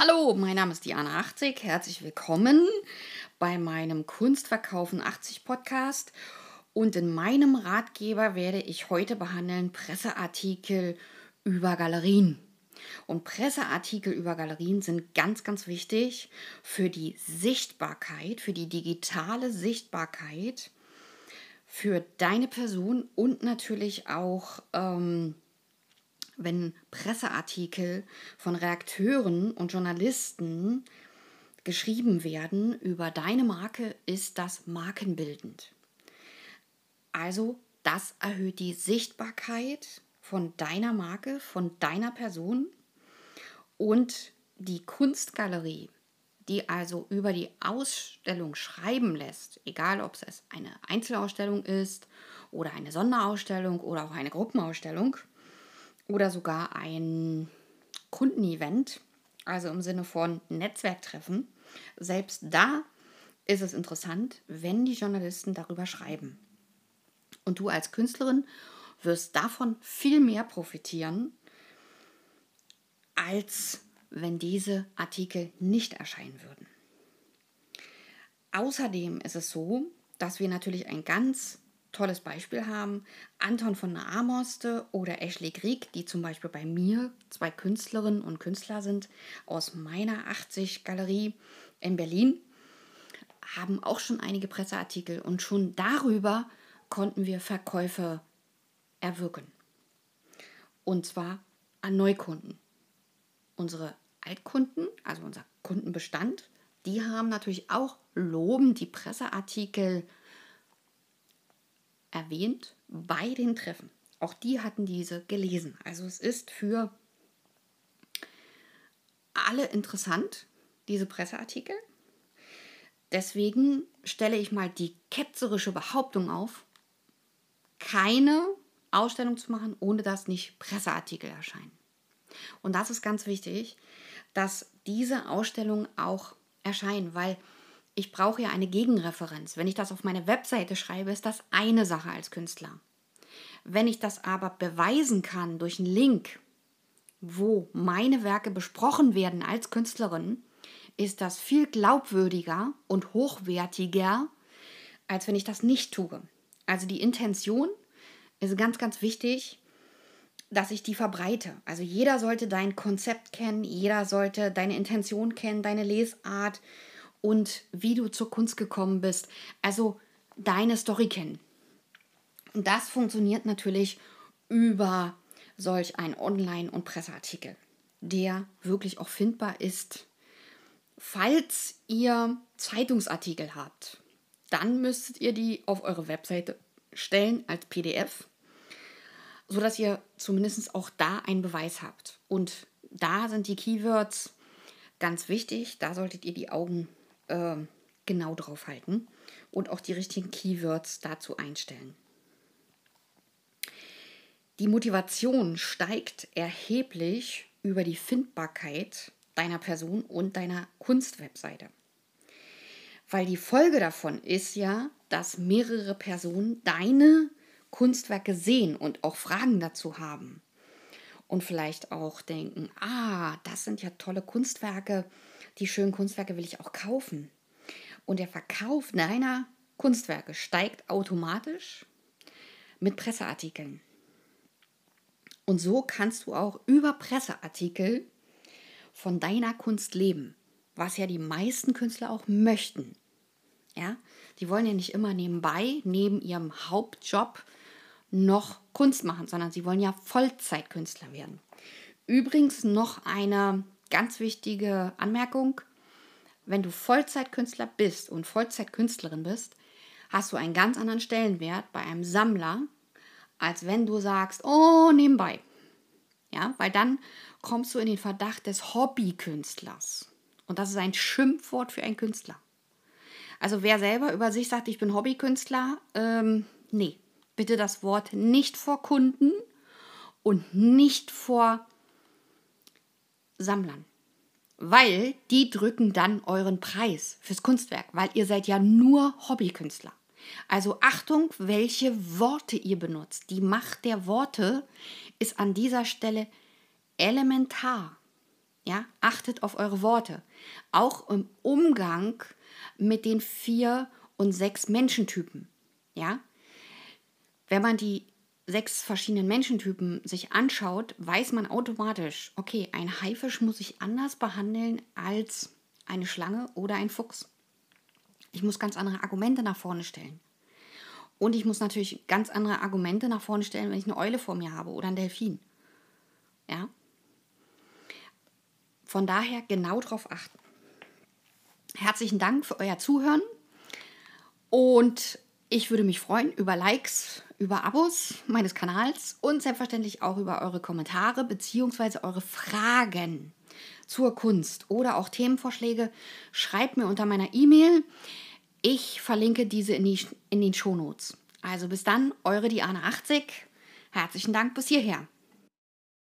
Hallo, mein Name ist Diana 80. Herzlich willkommen bei meinem Kunstverkaufen 80 Podcast. Und in meinem Ratgeber werde ich heute behandeln Presseartikel über Galerien. Und Presseartikel über Galerien sind ganz, ganz wichtig für die Sichtbarkeit, für die digitale Sichtbarkeit, für deine Person und natürlich auch ähm, wenn Presseartikel von Redakteuren und Journalisten geschrieben werden über deine Marke, ist das markenbildend. Also das erhöht die Sichtbarkeit von deiner Marke, von deiner Person und die Kunstgalerie, die also über die Ausstellung schreiben lässt, egal ob es eine Einzelausstellung ist oder eine Sonderausstellung oder auch eine Gruppenausstellung, oder sogar ein Kundenevent, also im Sinne von Netzwerktreffen. Selbst da ist es interessant, wenn die Journalisten darüber schreiben. Und du als Künstlerin wirst davon viel mehr profitieren, als wenn diese Artikel nicht erscheinen würden. Außerdem ist es so, dass wir natürlich ein ganz tolles Beispiel haben. Anton von Amoste oder Ashley Grieg, die zum Beispiel bei mir zwei Künstlerinnen und Künstler sind aus meiner 80 Galerie in Berlin, haben auch schon einige Presseartikel und schon darüber konnten wir Verkäufe erwirken. Und zwar an Neukunden. Unsere Altkunden, also unser Kundenbestand, die haben natürlich auch lobend die Presseartikel erwähnt bei den Treffen. Auch die hatten diese gelesen. Also es ist für alle interessant, diese Presseartikel. Deswegen stelle ich mal die ketzerische Behauptung auf, keine Ausstellung zu machen, ohne dass nicht Presseartikel erscheinen. Und das ist ganz wichtig, dass diese Ausstellungen auch erscheinen, weil ich brauche ja eine Gegenreferenz. Wenn ich das auf meine Webseite schreibe, ist das eine Sache als Künstler. Wenn ich das aber beweisen kann durch einen Link, wo meine Werke besprochen werden als Künstlerin, ist das viel glaubwürdiger und hochwertiger, als wenn ich das nicht tue. Also die Intention ist ganz, ganz wichtig, dass ich die verbreite. Also jeder sollte dein Konzept kennen, jeder sollte deine Intention kennen, deine Lesart, und wie du zur Kunst gekommen bist. Also deine Story kennen. Und das funktioniert natürlich über solch einen Online- und Presseartikel, der wirklich auch findbar ist. Falls ihr Zeitungsartikel habt, dann müsstet ihr die auf eure Webseite stellen als PDF, sodass ihr zumindest auch da einen Beweis habt. Und da sind die Keywords ganz wichtig. Da solltet ihr die Augen äh, genau drauf halten und auch die richtigen Keywords dazu einstellen. Die Motivation steigt erheblich über die Findbarkeit deiner Person und deiner Kunstwebseite. Weil die Folge davon ist ja, dass mehrere Personen deine Kunstwerke sehen und auch Fragen dazu haben. Und vielleicht auch denken, ah, das sind ja tolle Kunstwerke, die schönen Kunstwerke will ich auch kaufen. Und der Verkauf deiner Kunstwerke steigt automatisch mit Presseartikeln. Und so kannst du auch über Presseartikel von deiner Kunst leben, was ja die meisten Künstler auch möchten. Ja, die wollen ja nicht immer nebenbei, neben ihrem Hauptjob, noch Kunst machen, sondern sie wollen ja Vollzeitkünstler werden. Übrigens noch eine ganz wichtige Anmerkung. Wenn du Vollzeitkünstler bist und Vollzeitkünstlerin bist, hast du einen ganz anderen Stellenwert bei einem Sammler, als wenn du sagst, oh, nebenbei. Ja, weil dann kommst du in den Verdacht des Hobbykünstlers. Und das ist ein Schimpfwort für einen Künstler. Also wer selber über sich sagt, ich bin Hobbykünstler, ähm, nee, bitte das Wort nicht vor Kunden und nicht vor Sammlern. Weil die drücken dann euren Preis fürs Kunstwerk, weil ihr seid ja nur Hobbykünstler. Also Achtung, welche Worte ihr benutzt. Die Macht der Worte ist an dieser Stelle elementar. Ja, achtet auf eure Worte. Auch im Umgang mit den vier und sechs Menschentypen. Ja, wenn man die sechs verschiedenen Menschentypen sich anschaut, weiß man automatisch, okay, ein Haifisch muss ich anders behandeln als eine Schlange oder ein Fuchs. Ich muss ganz andere Argumente nach vorne stellen. Und ich muss natürlich ganz andere Argumente nach vorne stellen, wenn ich eine Eule vor mir habe oder einen Delfin. Ja? Von daher genau darauf achten. Herzlichen Dank für euer Zuhören und ich würde mich freuen über Likes, über Abos meines Kanals und selbstverständlich auch über eure Kommentare bzw. eure Fragen zur Kunst oder auch Themenvorschläge. Schreibt mir unter meiner E-Mail. Ich verlinke diese in, die, in den Shownotes. Also bis dann, eure Diana 80. Herzlichen Dank bis hierher.